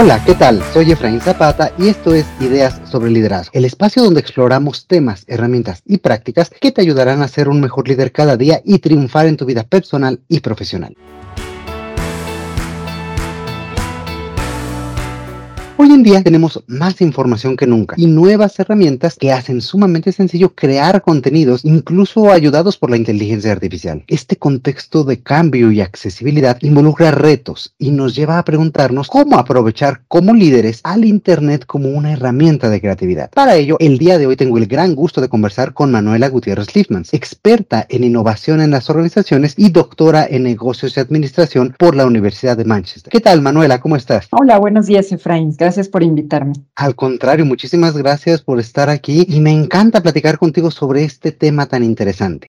Hola, ¿qué tal? Soy Efraín Zapata y esto es Ideas sobre Liderazgo, el espacio donde exploramos temas, herramientas y prácticas que te ayudarán a ser un mejor líder cada día y triunfar en tu vida personal y profesional. Hoy en día tenemos más información que nunca y nuevas herramientas que hacen sumamente sencillo crear contenidos, incluso ayudados por la inteligencia artificial. Este contexto de cambio y accesibilidad involucra retos y nos lleva a preguntarnos cómo aprovechar como líderes al Internet como una herramienta de creatividad. Para ello, el día de hoy tengo el gran gusto de conversar con Manuela Gutiérrez Liefmans, experta en innovación en las organizaciones y doctora en negocios y administración por la Universidad de Manchester. ¿Qué tal, Manuela? ¿Cómo estás? Hola, buenos días, Efraín. Gracias por invitarme. Al contrario, muchísimas gracias por estar aquí y me encanta platicar contigo sobre este tema tan interesante.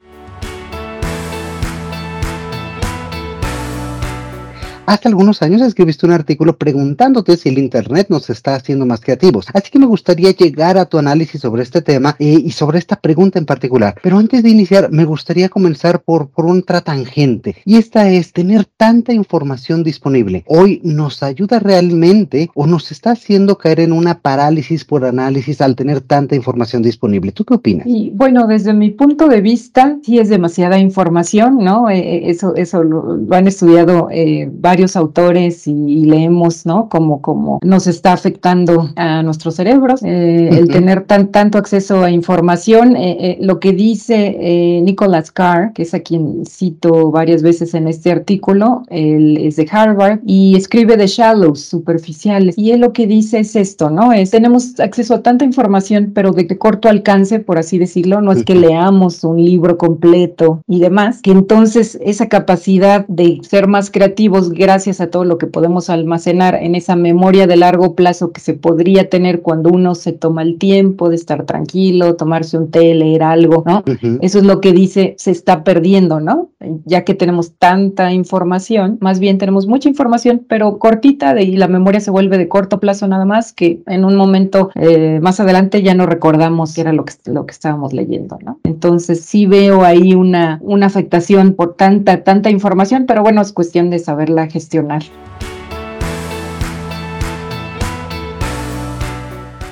Hace algunos años escribiste un artículo preguntándote si el Internet nos está haciendo más creativos. Así que me gustaría llegar a tu análisis sobre este tema eh, y sobre esta pregunta en particular. Pero antes de iniciar, me gustaría comenzar por, por otra tangente. Y esta es tener tanta información disponible. Hoy nos ayuda realmente o nos está haciendo caer en una parálisis por análisis al tener tanta información disponible. ¿Tú qué opinas? Y bueno, desde mi punto de vista, sí es demasiada información, ¿no? Eh, eh, eso eso lo, han estudiado varios autores y, leemos, ¿no? Como, como nos está afectando a nuestros cerebros, eh, el tener tan, tanto acceso a información. Eh, eh, lo que dice Nicholas Carr, que es a quien cito varias veces en este artículo, él es de Harvard y escribe de shallows, superficiales. Y él lo que dice es esto, ¿no? Es, tenemos acceso a tanta información, pero de corto alcance, por así decirlo, no es que leamos un libro completo y demás, que entonces esa capacidad de ser más creativos, gracias a todo lo que podemos almacenar en esa memoria de largo plazo que se podría tener cuando uno se toma el tiempo de estar tranquilo, tomarse un té, leer algo, ¿no? Eso es lo que dice, se está perdiendo, ¿no? Ya que tenemos tanta información, más bien tenemos mucha información, pero cortita de, y la memoria se vuelve de corto plazo nada más, que en un momento eh, más adelante ya no recordamos si era lo que, lo que estábamos leyendo, ¿no? Entonces sí veo ahí una, una afectación por tanta, tanta información, pero bueno, es cuestión de saberla gestionar gestionar.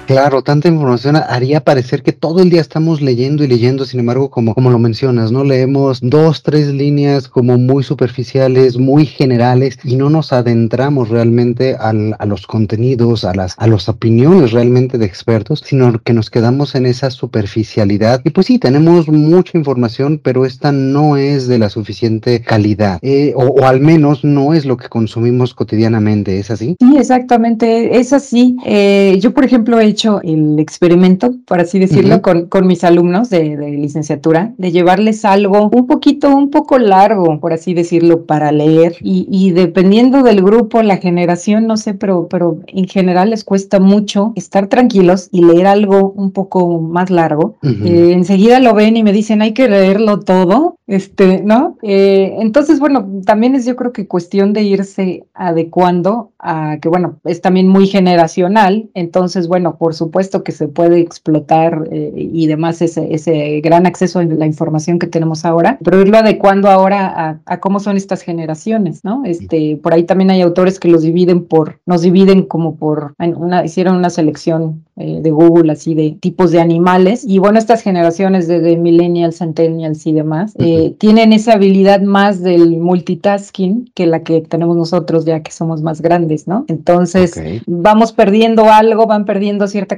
Claro, tanta información haría parecer que todo el día estamos leyendo y leyendo, sin embargo, como, como lo mencionas, ¿no? Leemos dos, tres líneas como muy superficiales, muy generales y no nos adentramos realmente al, a los contenidos, a las, a las opiniones realmente de expertos, sino que nos quedamos en esa superficialidad. Y pues sí, tenemos mucha información, pero esta no es de la suficiente calidad, eh, o, o, al menos no es lo que consumimos cotidianamente, ¿es así? Sí, exactamente, es así. Eh, yo, por ejemplo, he hecho el experimento, por así decirlo, con, con, mis alumnos de, de, licenciatura, de llevarles algo un poquito, un poco largo, por así decirlo, para leer. Y, y, dependiendo del grupo, la generación, no sé, pero, pero en general les cuesta mucho estar tranquilos y leer algo un poco más largo. eh, enseguida lo ven y me dicen, hay que leerlo todo, este, ¿no? Eh, entonces, bueno, también es yo creo que cuestión de irse adecuando a que, bueno, es también muy generacional. Entonces, bueno, por supuesto que se puede explotar eh, y demás ese, ese gran acceso a la información que tenemos ahora, pero irlo adecuando ahora a, a, cómo son estas generaciones, ¿no? Este, por ahí también hay autores que los dividen por, nos dividen como por, una, hicieron una selección eh, de Google así de tipos de animales y bueno, estas generaciones de, de millennials, centennials y demás eh, tienen esa habilidad más del multitasking que la que tenemos nosotros ya que somos más grandes, ¿no? Entonces okay. vamos perdiendo algo, van perdiendo cierta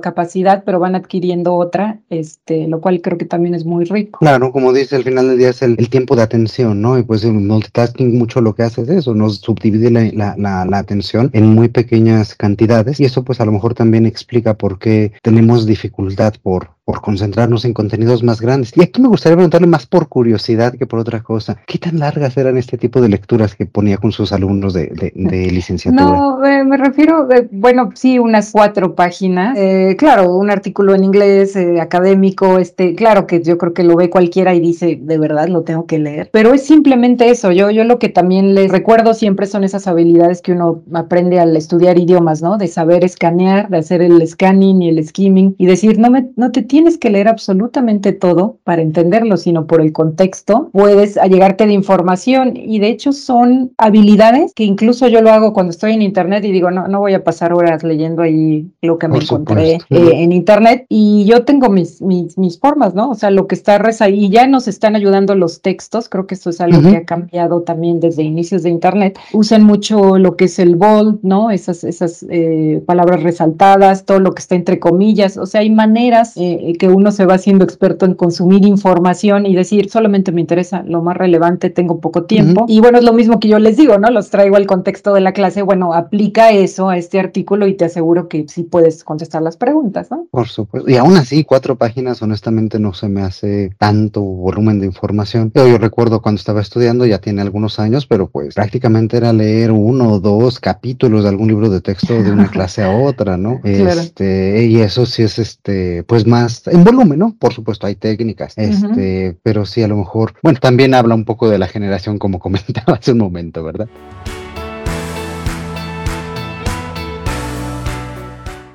capacidad, pero van adquiriendo otra, este, lo cual creo que también es muy rico. Claro, como dice, al final del día es el, tiempo de atención, ¿no? Y pues el multitasking mucho lo que hace es eso, nos subdivide la, la, la, la, atención en muy pequeñas cantidades y eso pues a lo mejor también explica por qué tenemos dificultad por, por concentrarnos en contenidos más grandes. Y aquí me gustaría preguntarle más por curiosidad que por otra cosa, ¿qué tan largas eran este tipo de lecturas que ponía con sus alumnos de, de, de licenciatura? No, eh, me refiero, eh, bueno, sí, unas cuatro páginas. Eh, claro, un artículo en inglés eh, académico, este, claro que yo creo que lo ve cualquiera y dice, de verdad lo tengo que leer. Pero es simplemente eso. Yo, yo lo que también les recuerdo siempre son esas habilidades que uno aprende al estudiar idiomas, ¿no? De saber escanear, de hacer el scanning y el skimming y decir, no me, no te tienes que leer absolutamente todo para entenderlo, sino por el contexto puedes llegarte de información. Y de hecho son habilidades que incluso yo lo hago cuando estoy en internet y digo, no, no voy a pasar horas leyendo ahí lo que me encontré eh, en internet y yo tengo mis, mis, mis, formas, ¿no? O sea, lo que está ahí y ya nos están ayudando los textos, creo que esto es algo que ha cambiado también desde inicios de internet, usan mucho lo que es el bold, ¿no? Esas, esas eh, palabras resaltadas, todo lo que está entre comillas, o sea, hay maneras eh, que uno se va haciendo experto en consumir información y decir, solamente me interesa lo más relevante, tengo poco tiempo. Y bueno, es lo mismo que yo les digo, ¿no? Los traigo al contexto de la clase, bueno, aplica eso a este artículo y te aseguro que sí puedes contestar las preguntas, ¿no? Por supuesto. Y aún así, cuatro páginas honestamente no se me hace tanto volumen de información. Yo, yo recuerdo cuando estaba estudiando, ya tiene algunos años, pero pues prácticamente era leer uno o dos capítulos de algún libro de texto de una clase a otra, ¿no? Este, y eso sí es este, pues más en volumen, ¿no? Por supuesto, hay técnicas, este, pero sí a lo mejor, bueno, también habla un poco de la generación como comentaba hace un momento, ¿verdad?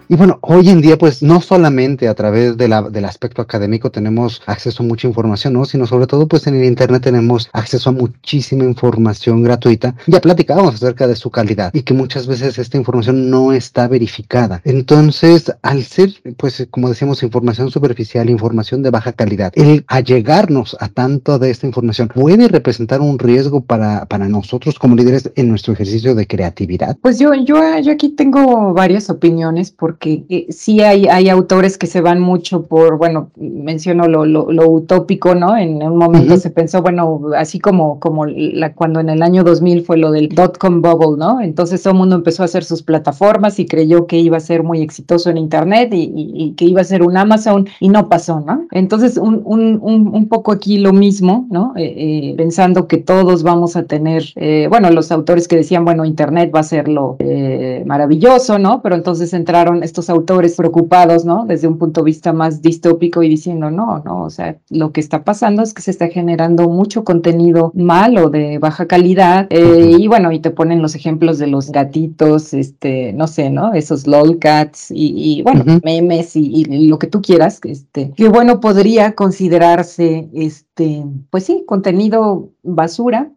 Y bueno, hoy en día, pues no solamente a través de la, del aspecto académico tenemos acceso a mucha información, ¿no? Sino sobre todo, pues en el Internet tenemos acceso a muchísima información gratuita. Ya platicábamos acerca de su calidad y que muchas veces esta información no está verificada. Entonces, al ser, pues como decíamos, información superficial, información de baja calidad, el allegarnos a tanto de esta información puede representar un riesgo para, para nosotros como líderes en nuestro ejercicio de creatividad. Pues yo, yo, yo aquí tengo varias opiniones porque que eh, sí hay, hay autores que se van mucho por, bueno, menciono lo, lo, utópico, ¿no? En un momento se pensó, bueno, así como, como la, cuando en el año 2000 fue lo del dot-com bubble, ¿no? Entonces todo el mundo empezó a hacer sus plataformas y creyó que iba a ser muy exitoso en Internet y, que iba a ser un Amazon y no pasó, ¿no? Entonces un, un, un, poco aquí lo mismo, ¿no? Eh, eh, pensando que todos vamos a tener, bueno, los autores que decían, bueno, Internet va a ser lo maravilloso, ¿no? Pero entonces entraron estos autores preocupados, ¿no? Desde un punto de vista más distópico y diciendo, no, no, o sea, lo que está pasando es que se está generando mucho contenido malo de baja calidad eh, y bueno, y te ponen los ejemplos de los gatitos, este, no sé, ¿no? Esos lolcats y, y bueno, memes y, y, lo que tú quieras, este, que bueno, podría considerarse, este, pues sí, contenido basura,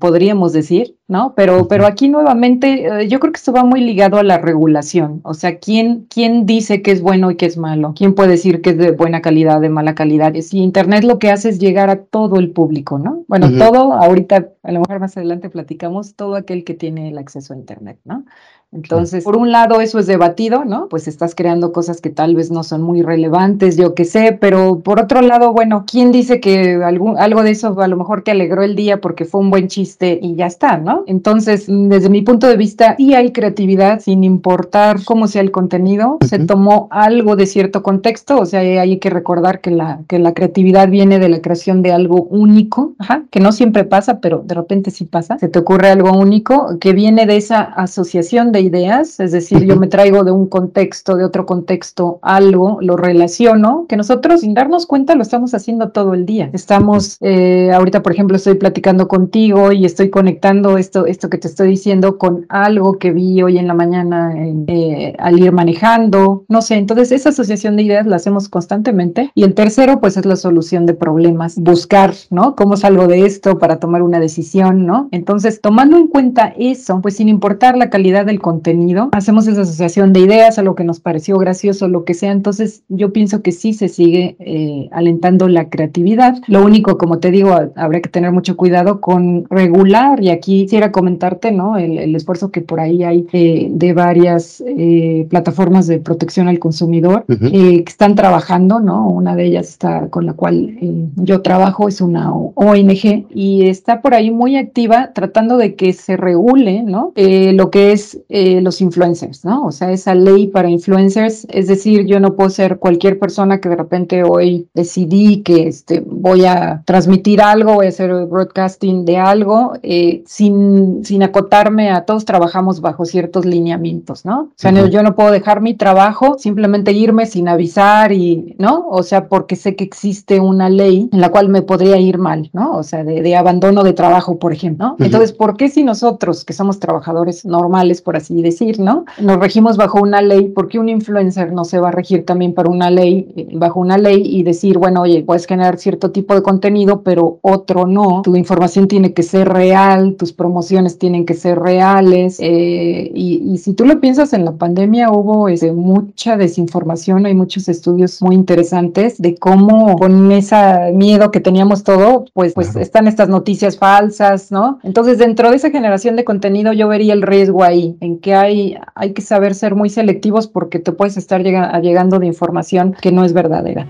podríamos decir, ¿no? Pero, pero aquí nuevamente eh, yo creo que esto va muy ligado a la regulación, o sea, ¿quién, ¿quién dice que es bueno y que es malo? ¿Quién puede decir que es de buena calidad, de mala calidad? Si Internet lo que hace es llegar a todo el público, ¿no? Bueno, todo, ahorita, a lo mejor más adelante platicamos, todo aquel que tiene el acceso a Internet, ¿no? Entonces, por un lado, eso es debatido, ¿no? Pues estás creando cosas que tal vez no son muy relevantes, yo qué sé, pero por otro lado, bueno, ¿quién dice que algún, algo de eso a lo mejor te alegró el día porque fue un buen chiste y ya está, ¿no? Entonces, desde mi punto de vista, sí hay creatividad sin importar cómo sea el contenido, se tomó algo de cierto contexto, o sea, hay que recordar que la, que la creatividad viene de la creación de algo único, ajá, que no siempre pasa, pero de repente sí pasa, se te ocurre algo único que viene de esa asociación de ideas, es decir, yo me traigo de un contexto, de otro contexto, algo, lo relaciono, que nosotros sin darnos cuenta lo estamos haciendo todo el día. Estamos, eh, ahorita por ejemplo estoy platicando contigo y estoy conectando esto, esto que te estoy diciendo con algo que vi hoy en la mañana eh, al ir manejando, no sé, entonces esa asociación de ideas la hacemos constantemente. Y el tercero, pues es la solución de problemas, buscar, ¿no? ¿Cómo salgo de esto para tomar una decisión, ¿no? Entonces, tomando en cuenta eso, pues sin importar la calidad del contexto, contenido, hacemos esa asociación de ideas a lo que nos pareció gracioso, lo que sea. Entonces, yo pienso que sí se sigue eh, alentando la creatividad. Lo único, como te digo, habría que tener mucho cuidado con regular, y aquí quisiera comentarte, ¿no? El, esfuerzo que por ahí hay eh, de varias eh, plataformas de protección al consumidor que están trabajando, ¿no? Una de ellas está con la cual yo trabajo, es una ONG, y está por ahí muy activa tratando de que se regule, ¿no? lo que es eh, los influencers, ¿no? O sea, esa ley para influencers, es decir, yo no puedo ser cualquier persona que de repente hoy decidí que este, voy a transmitir algo, voy a hacer broadcasting de algo, eh, sin, sin acotarme a todos trabajamos bajo ciertos lineamientos, ¿no? O sea, yo no puedo dejar mi trabajo, simplemente irme sin avisar y, ¿no? O sea, porque sé que existe una ley en la cual me podría ir mal, ¿no? O sea, de, abandono de trabajo, por ejemplo, ¿no? Entonces, ¿por qué si nosotros, que somos trabajadores normales, por así así decir, ¿no? Nos regimos bajo una ley, porque un influencer no se va a regir también para una ley, eh, bajo una ley y decir, bueno, oye, puedes generar cierto tipo de contenido, pero otro no. Tu información tiene que ser real, tus promociones tienen que ser reales. Eh, y, si tú lo piensas, en la pandemia hubo este, mucha desinformación, hay muchos estudios muy interesantes de cómo con ese miedo que teníamos todo, pues, pues están estas noticias falsas, ¿no? Entonces, dentro de esa generación de contenido, yo vería el riesgo ahí, en que hay, hay que saber ser muy selectivos porque te puedes estar llegando de información que no es verdadera.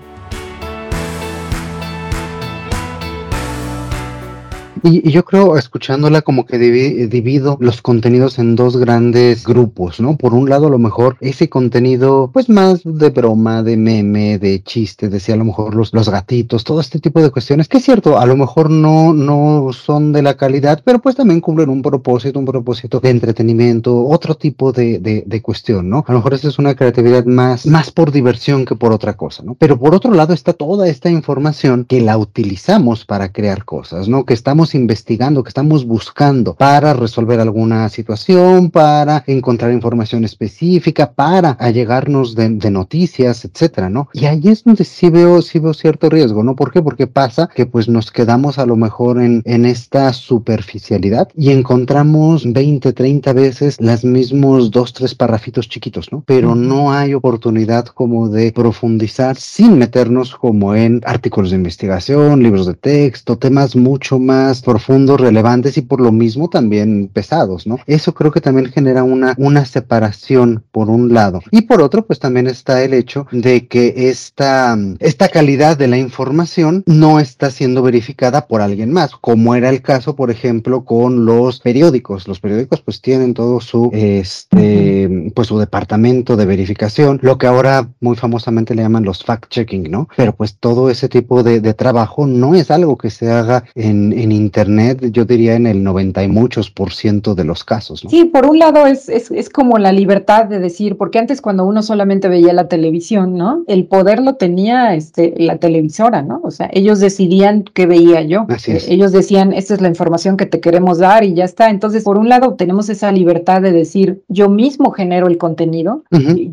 Y, yo creo, escuchándola, como que divido los contenidos en dos grandes grupos, ¿no? Por un lado, a lo mejor ese contenido, pues más de broma, de meme, de chiste, decía a lo mejor los, los gatitos, todo este tipo de cuestiones, que es cierto, a lo mejor no, no son de la calidad, pero pues también cumplen un propósito, un propósito de entretenimiento, otro tipo de, de, de cuestión, ¿no? A lo mejor esa es una creatividad más, más por diversión que por otra cosa, ¿no? Pero por otro lado está toda esta información que la utilizamos para crear cosas, ¿no? Que estamos investigando, que estamos buscando para resolver alguna situación, para encontrar información específica, para allegarnos de, de noticias, etcétera, ¿no? Y ahí es donde sí veo, sí veo cierto riesgo, ¿no? ¿Por qué? Porque pasa que pues nos quedamos a lo mejor en, en esta superficialidad y encontramos 20, 30 veces las mismos dos, tres parrafitos chiquitos, ¿no? Pero no hay oportunidad como de profundizar sin meternos como en artículos de investigación, libros de texto, temas mucho más profundos, relevantes y por lo mismo también pesados, ¿no? Eso creo que también genera una, una separación por un lado. Y por otro, pues también está el hecho de que esta, esta calidad de la información no está siendo verificada por alguien más, como era el caso, por ejemplo, con los periódicos. Los periódicos pues tienen todo su, este, pues su departamento de verificación, lo que ahora muy famosamente le llaman los fact-checking, ¿no? Pero pues todo ese tipo de, trabajo no es algo que se haga en, en Internet, yo diría en el 90 y muchos por ciento de los casos. ¿no? Sí, por un lado es, es, es, como la libertad de decir, porque antes cuando uno solamente veía la televisión, ¿no? El poder lo tenía este, la televisora, ¿no? O sea, ellos decidían qué veía yo. Así es. Ellos decían, esta es la información que te queremos dar y ya está. Entonces, por un lado tenemos esa libertad de decir, yo mismo genero el contenido,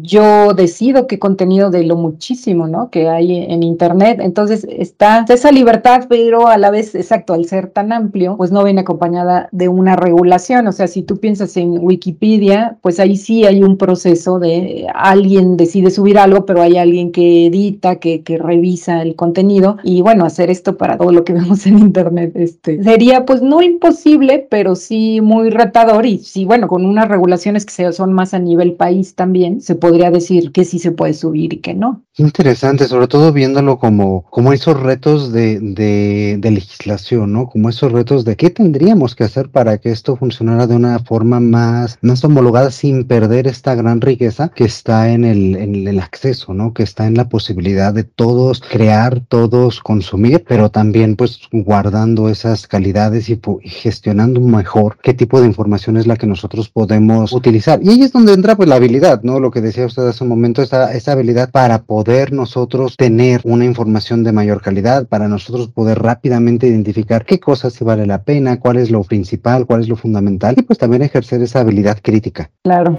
yo decido qué contenido de lo muchísimo, ¿no? Que hay en Internet. Entonces, está esa libertad, pero a la vez, exacto, al ser tan amplio, pues no viene acompañada de una regulación. O sea, si tú piensas en Wikipedia, pues ahí sí hay un proceso de alguien decide subir algo, pero hay alguien que edita, que, que revisa el contenido. Y bueno, hacer esto para todo lo que vemos en Internet este, sería pues no imposible, pero sí muy retador. Y sí, bueno, con unas regulaciones que son más a nivel país también, se podría decir que sí se puede subir y que no. Interesante, sobre todo viéndolo como, como esos retos de, de, legislación, ¿no? Como esos retos de qué tendríamos que hacer para que esto funcionara de una forma más, más homologada sin perder esta gran riqueza que está en el, en el acceso, ¿no? Que está en la posibilidad de todos crear, todos consumir, pero también pues guardando esas calidades y, y gestionando mejor qué tipo de información es la que nosotros podemos utilizar. Y ahí es donde entra pues la habilidad, ¿no? Lo que decía usted hace un momento, esa, esa habilidad para poder nosotros tener una información de mayor calidad, para nosotros poder rápidamente identificar qué cosas sí vale la pena, cuál es lo principal, cuál es lo fundamental y pues también ejercer esa habilidad crítica. Claro.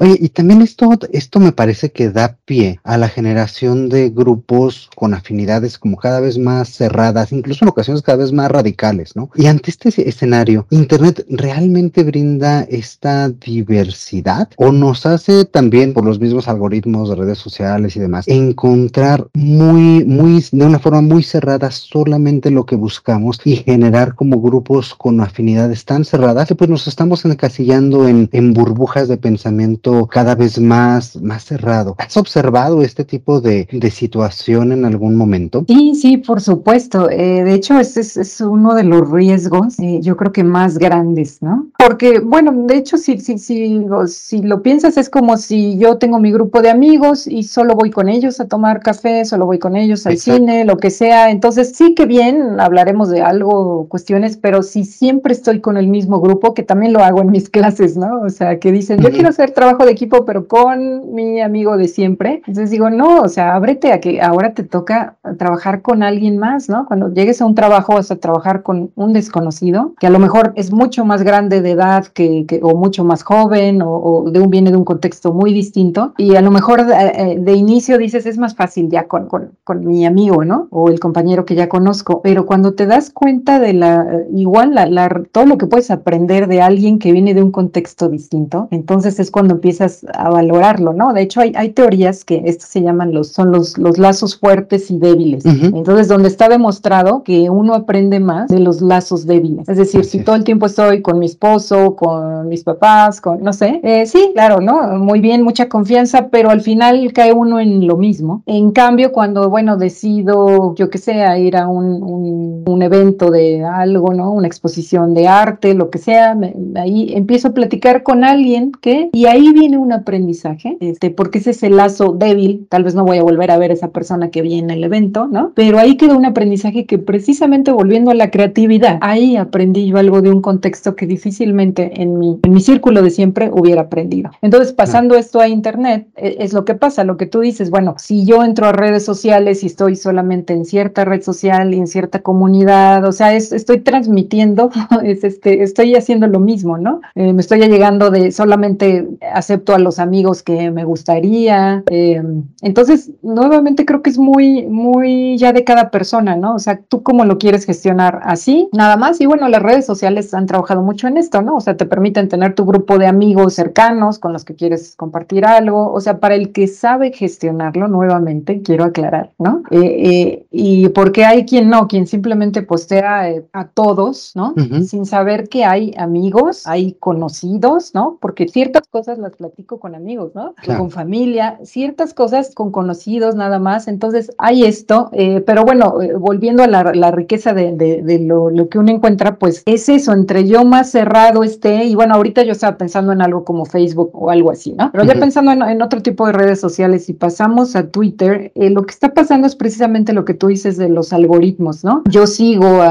Oye, y también esto, esto me parece que da pie a la generación de grupos con afinidades como cada vez más cerradas, incluso en ocasiones cada vez más radicales, ¿no? Y ante este escenario, ¿Internet realmente brinda esta diversidad o nos hace también, por los mismos algoritmos de redes sociales y demás, encontrar muy, muy, de una forma muy cerrada solamente lo que buscamos y generar como grupos con afinidades tan cerradas que pues nos estamos encasillando en, en burbujas de pensamiento cada vez más, más cerrado. ¿Has observado este tipo de, de situación en algún momento? Sí, sí, por supuesto. Eh, de hecho, ese es, es, uno de los riesgos, eh, yo creo que más grandes, ¿no? Porque, bueno, de hecho, si, si, si, si lo piensas, es como si yo tengo mi grupo de amigos y solo voy con ellos a tomar café, solo voy con ellos al Exacto. cine, lo que sea. Entonces, sí que bien, hablaremos de algo, cuestiones, pero si siempre estoy con el mismo grupo, que también lo hago en mis clases, ¿no? O sea, que dicen, yo quiero hacer trabajo trabajo de equipo, pero con mi amigo de siempre. Entonces digo, no, o sea, ábrete a que ahora te toca trabajar con alguien más, ¿no? Cuando llegues a un trabajo vas a trabajar con un desconocido, que a lo mejor es mucho más grande de edad que, o mucho más joven o, de un, viene de un contexto muy distinto. Y a lo mejor de, eh, de inicio dices, es más fácil ya con, con, con, mi amigo, ¿no? O el compañero que ya conozco. Pero cuando te das cuenta de la, igual, la, la, todo lo que puedes aprender de alguien que viene de un contexto distinto, entonces es cuando empiezas a valorarlo, ¿no? De hecho, hay, hay teorías que estos se llaman los, son los, los lazos fuertes y débiles. Entonces, donde está demostrado que uno aprende más de los lazos débiles. Es decir, si todo el tiempo estoy con mi esposo, con mis papás, con, no sé, eh, sí, claro, ¿no? Muy bien, mucha confianza, pero al final cae uno en lo mismo. En cambio, cuando, bueno, decido, yo que sé, ir a un, un, un evento de algo, ¿no? Una exposición de arte, lo que sea, ahí empiezo a platicar con alguien que, y ahí viene un aprendizaje, este, porque ese es el lazo débil, tal vez no voy a volver a ver a esa persona que viene el evento, ¿no? Pero ahí quedó un aprendizaje que precisamente volviendo a la creatividad, ahí aprendí yo algo de un contexto que difícilmente en mi, en mi círculo de siempre hubiera aprendido. Entonces, pasando esto a Internet, e, es lo que pasa, lo que tú dices, bueno, si yo entro a redes sociales y estoy solamente en cierta red social y en cierta comunidad, o sea, es, estoy transmitiendo, es este, estoy haciendo lo mismo, ¿no? Eh, me estoy llegando de solamente acepto a los amigos que me gustaría. Eh, entonces, nuevamente creo que es muy, muy ya de cada persona, ¿no? O sea, tú cómo lo quieres gestionar así, nada más. Y bueno, las redes sociales han trabajado mucho en esto, ¿no? O sea, te permiten tener tu grupo de amigos cercanos con los que quieres compartir algo. O sea, para el que sabe gestionarlo, nuevamente, quiero aclarar, ¿no? Eh, eh, y porque hay quien no, quien simplemente postea a todos, ¿no? Sin saber que hay amigos, hay conocidos, ¿no? Porque ciertas cosas las platico con amigos, ¿no? Con familia, ciertas cosas con conocidos nada más. Entonces hay esto, eh, pero bueno, eh, volviendo a la, riqueza de, lo, que uno encuentra, pues es eso, entre yo más cerrado esté, y bueno, ahorita yo estaba pensando en algo como Facebook o algo así, ¿no? Pero ya pensando en, otro tipo de redes sociales y pasamos a Twitter, eh, lo que está pasando es precisamente lo que tú dices de los algoritmos, ¿no? Yo sigo,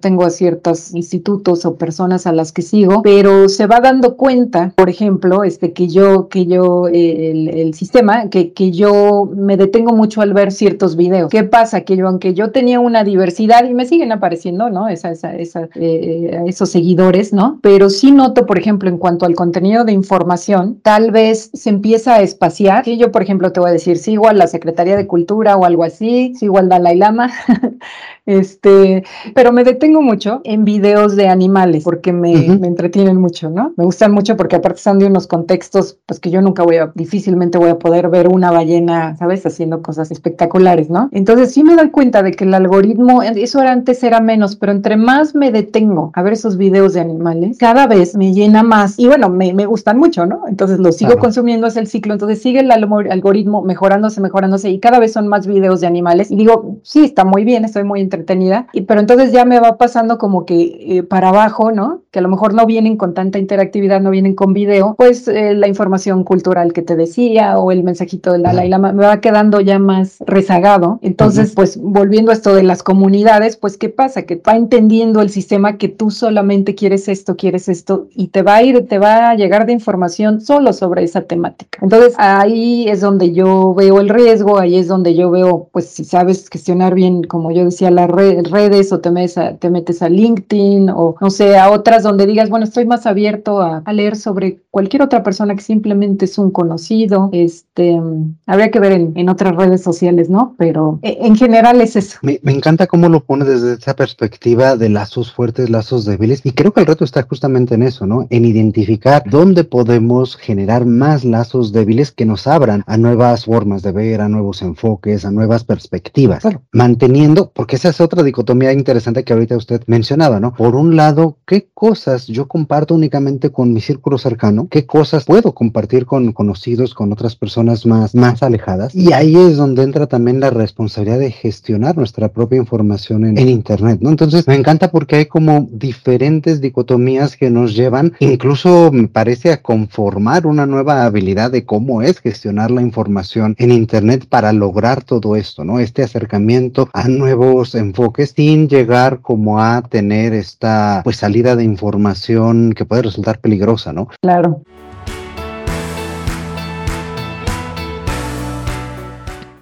tengo a ciertos institutos o personas a las que sigo, pero se va dando cuenta, por ejemplo, este, que yo, que yo, el, el sistema, que, que yo me detengo mucho al ver ciertos videos. ¿Qué pasa? Que yo, aunque yo tenía una diversidad y me siguen apareciendo, ¿no? Esa, esa, esa eh, esos seguidores, ¿no? Pero sí noto, por ejemplo, en cuanto al contenido de información, tal vez se empieza a espaciar. Y yo, por ejemplo, te voy a decir, sigo a la Secretaría de Cultura o algo así, sigo al Dalai Lama, este, pero me detengo mucho en videos de animales porque me, me entretienen mucho, ¿no? Me gustan mucho porque aparte son de unos contextos, pues que yo nunca voy a, difícilmente voy a poder ver una ballena, ¿sabes? Haciendo cosas espectaculares, ¿no? Entonces sí me doy cuenta de que el algoritmo, eso era antes era menos, pero entre más me detengo a ver esos videos de animales, cada vez me llena más y bueno, me, me gustan mucho, ¿no? Entonces lo sigo consumiendo, es el ciclo, entonces sigue el algoritmo mejorándose, mejorándose y cada vez son más videos de animales y digo, sí, está muy bien, estoy muy entretenida, y, pero entonces ya me va pasando como que eh, para abajo, ¿no? Que a lo mejor no vienen con tanta interactividad, no vienen con video, pues eh, la información cultural que te decía o el mensajito del Dalai Lama me va quedando ya más rezagado. Entonces, pues volviendo a esto de las comunidades, pues ¿qué pasa? Que va entendiendo el sistema que tú solamente quieres esto, quieres esto y te va a ir, te va a llegar de información solo sobre esa temática. Entonces, ahí es donde yo veo el riesgo, ahí es donde yo veo, pues si sabes gestionar bien, como yo decía, las redes o te metes, a, te metes a LinkedIn o no sé, a otras donde digas, bueno, estoy más abierto a, a leer sobre cualquier otra persona que simplemente es un conocido. Este, habría que ver en, en otras redes sociales, ¿no? Pero eh, en general es eso. Me, me, encanta cómo lo pone desde esa perspectiva de lazos fuertes, lazos débiles. Y creo que el reto está justamente en eso, ¿no? En identificar dónde podemos generar más lazos débiles que nos abran a nuevas formas de ver, a nuevos enfoques, a nuevas perspectivas. Claro. Manteniendo, porque esa es otra dicotomía interesante que ahorita usted mencionaba, ¿no? Por un lado, ¿qué cosas yo comparto únicamente con mi círculo cercano? ¿Qué cosas puedo compartir con conocidos, con otras personas más, más alejadas? Y ahí es donde entra también la responsabilidad de gestionar nuestra propia información en, Internet. Entonces, me encanta porque hay como diferentes dicotomías que nos llevan, incluso me parece a conformar una nueva habilidad de cómo es gestionar la información en Internet para lograr todo esto, ¿no? Este acercamiento a nuevos enfoques sin llegar como a tener esta pues salida de información que puede resultar peligrosa, ¿no? Claro.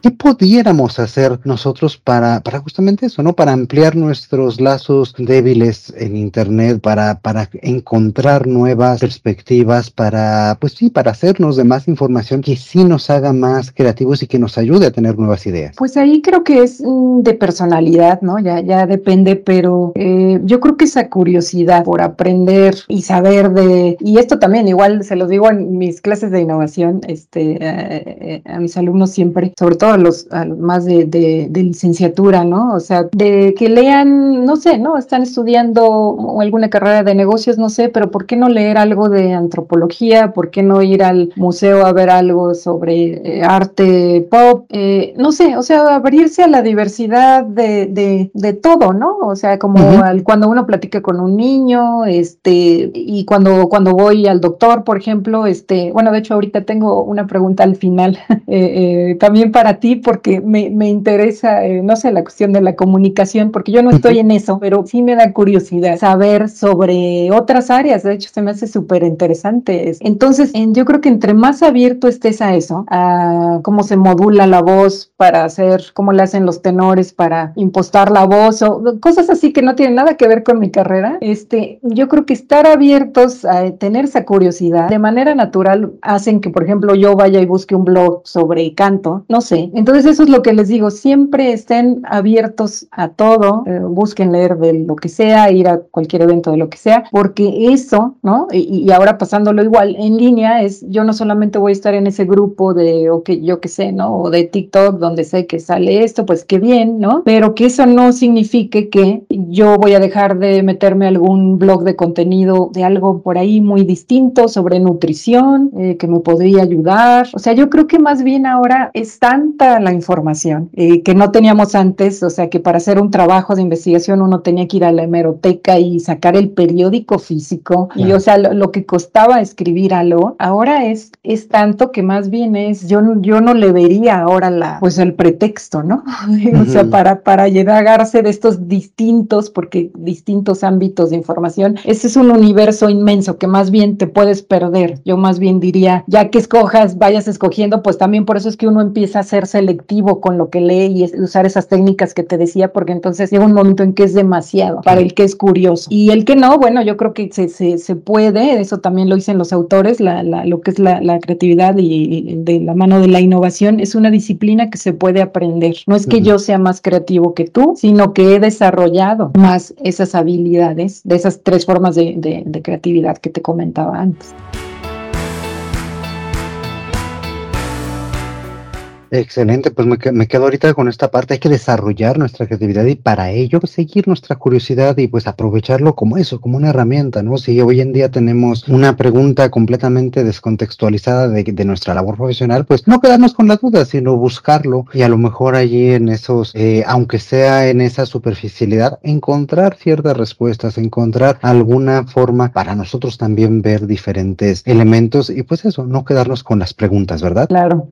¿Qué pudiéramos hacer nosotros para, para justamente eso, ¿no? Para ampliar nuestros lazos débiles en Internet, para, para encontrar nuevas perspectivas, para, pues sí, para hacernos de más información que sí nos haga más creativos y que nos ayude a tener nuevas ideas. Pues ahí creo que es de personalidad, ¿no? Ya, ya depende, pero eh, yo creo que esa curiosidad por aprender y saber de, y esto también igual se lo digo en mis clases de innovación, este, eh, a mis alumnos siempre, sobre todo a los, más de, de, licenciatura, ¿no? O sea, de que lean, no sé, ¿no? Están estudiando alguna carrera de negocios, no sé, pero ¿por qué no leer algo de antropología? ¿Por qué no ir al museo a ver algo sobre eh, arte pop? Eh, no sé, o sea, abrirse a la diversidad de, de, de todo, ¿no? O sea, como al, cuando uno platica con un niño, este, y cuando, cuando voy al doctor, por ejemplo, este, bueno, de hecho ahorita tengo una pregunta al final eh, también para ti, porque me, me interesa, no sé, la cuestión de la comunicación, porque yo no estoy en eso, pero sí me da curiosidad saber sobre otras áreas, de hecho se me hace súper interesante. Entonces, yo creo que entre más abierto estés a eso, a cómo se modula la voz para hacer, cómo le hacen los tenores para impostar la voz o cosas así que no tienen nada que ver con mi carrera, este, yo creo que estar abiertos a tener esa curiosidad de manera natural hacen que, por ejemplo, yo vaya y busque un blog sobre canto, no sé. Entonces, eso es lo que les digo, siempre estén abiertos a todo, eh, busquen leer de lo que sea, ir a cualquier evento de lo que sea, porque eso, ¿no? Y, ahora pasándolo igual en línea, es yo no solamente voy a estar en ese grupo de, o que yo que sé, ¿no? O de TikTok donde sé que sale esto, pues qué bien, ¿no? Pero que eso no signifique que yo voy a dejar de meterme algún blog de contenido de algo por ahí muy distinto sobre nutrición, eh, que me podría ayudar. O sea, yo creo que más bien ahora es tanta la información eh, que no teníamos antes, o sea, que para hacer un trabajo de investigación uno tenía que ir a la hemeroteca y sacar el periódico físico. Y o sea lo, que costaba escribir algo ahora es es tanto que más bien es yo yo no le vería ahora la pues el pretexto no o sea para para llegarse de estos distintos porque distintos ámbitos de información ese es un universo inmenso que más bien te puedes perder. Yo más bien diría ya que escojas vayas escogiendo pues también por eso es que uno empieza a ser selectivo con lo que lee y usar esas técnicas que te decía porque entonces llega un momento en que es demasiado para el que es curioso. Y el que no, bueno, yo creo que se, se, se puede, eso también lo dicen los autores, la, la, lo que es la, la, creatividad y de la mano de la innovación, es una disciplina que se puede aprender. No es que yo sea más creativo que tú, sino que he desarrollado más esas habilidades de esas tres formas de, de, de creatividad que te comentaba antes. Excelente, pues me, me, quedo ahorita con esta parte, hay que desarrollar nuestra creatividad y para ello pues, seguir nuestra curiosidad y pues aprovecharlo como eso, como una herramienta, ¿no? Si hoy en día tenemos una pregunta completamente descontextualizada de, nuestra labor profesional, pues no quedarnos con la duda, sino buscarlo y a lo mejor allí en esos, eh, aunque sea en esa superficialidad, encontrar ciertas respuestas, encontrar alguna forma para nosotros también ver diferentes elementos y pues eso, no quedarnos con las preguntas, ¿verdad? Claro.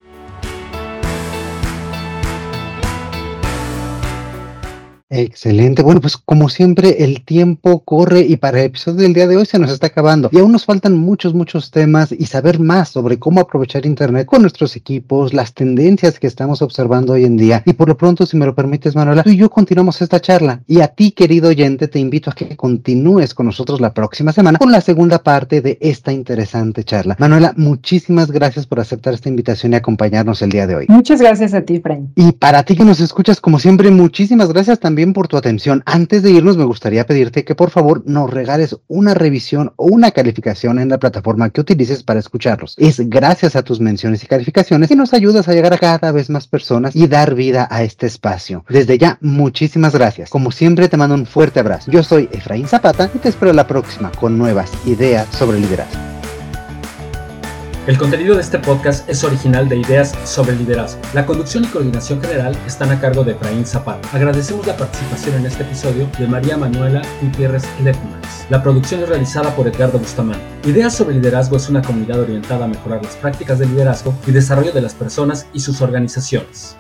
Excelente. Bueno, pues como siempre, el tiempo corre y para el episodio del día de hoy se nos está acabando. Y aún nos faltan muchos, muchos temas y saber más sobre cómo aprovechar Internet con nuestros equipos, las tendencias que estamos observando hoy en día. Y por lo pronto, si me lo permites, Manuela, tú y yo continuamos esta charla. Y a ti, querido oyente, te invito a que continúes con nosotros la próxima semana con la segunda parte de esta interesante charla. Manuela, muchísimas gracias por aceptar esta invitación y acompañarnos el día de hoy. Muchas gracias a ti, Frank. Y para ti que nos escuchas, como siempre, muchísimas gracias por tu atención. Antes de irnos, me gustaría pedirte que por favor nos regales una revisión o una calificación en la plataforma que utilices para escucharlos. Es gracias a tus menciones y calificaciones que nos ayudas a llegar a cada vez más personas y dar vida a este espacio. Desde ya, muchísimas gracias. Como siempre, te mando un fuerte abrazo. Yo soy Efraín Zapata y te espero la próxima con nuevas ideas sobre liderazgo. El contenido de este podcast es original de Ideas sobre Liderazgo. La conducción y coordinación general están a cargo de Efraín Zapata. Agradecemos la participación en este episodio de María Manuela Gutiérrez Lefmans. La producción es realizada por Edgardo Bustamante. Ideas sobre Liderazgo es una comunidad orientada a mejorar las prácticas de liderazgo y desarrollo de las personas y sus organizaciones.